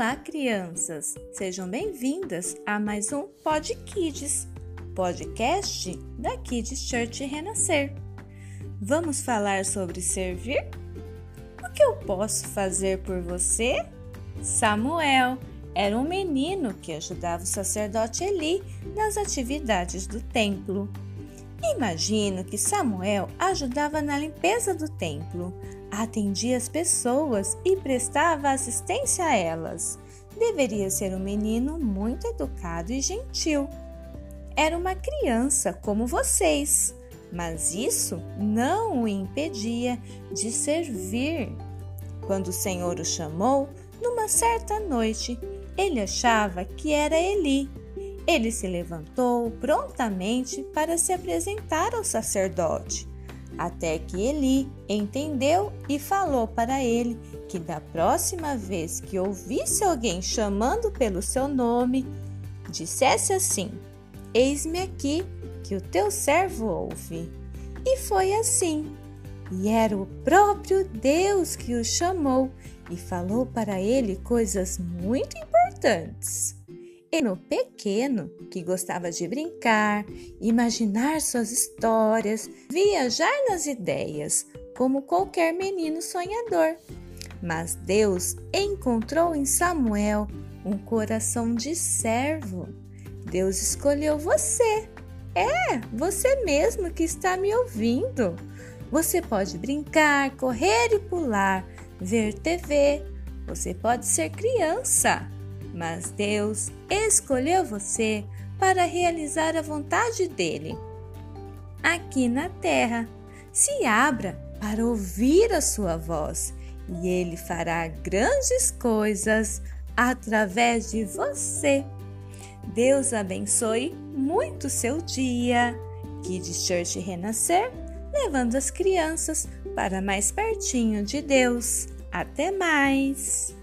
Olá, crianças! Sejam bem-vindas a mais um Pod Kids, podcast da Kids Church Renascer. Vamos falar sobre servir? O que eu posso fazer por você? Samuel era um menino que ajudava o sacerdote Eli nas atividades do templo. Imagino que Samuel ajudava na limpeza do templo, atendia as pessoas e prestava assistência a elas. Deveria ser um menino muito educado e gentil. Era uma criança como vocês, mas isso não o impedia de servir. Quando o Senhor o chamou, numa certa noite, ele achava que era Eli. Ele se levantou prontamente para se apresentar ao sacerdote até que Eli entendeu e falou para ele que da próxima vez que ouvisse alguém chamando pelo seu nome, dissesse assim: Eis-me aqui, que o teu servo ouve. E foi assim. E era o próprio Deus que o chamou e falou para ele coisas muito importantes. E no pequeno, que gostava de brincar, imaginar suas histórias, viajar nas ideias, como qualquer menino sonhador. Mas Deus encontrou em Samuel um coração de servo. Deus escolheu você. É, você mesmo que está me ouvindo. Você pode brincar, correr e pular, ver TV. Você pode ser criança mas Deus escolheu você para realizar a vontade dele. Aqui na terra, se abra para ouvir a sua voz e ele fará grandes coisas através de você. Deus abençoe muito seu dia. Kids Church Renascer, levando as crianças para mais pertinho de Deus. Até mais!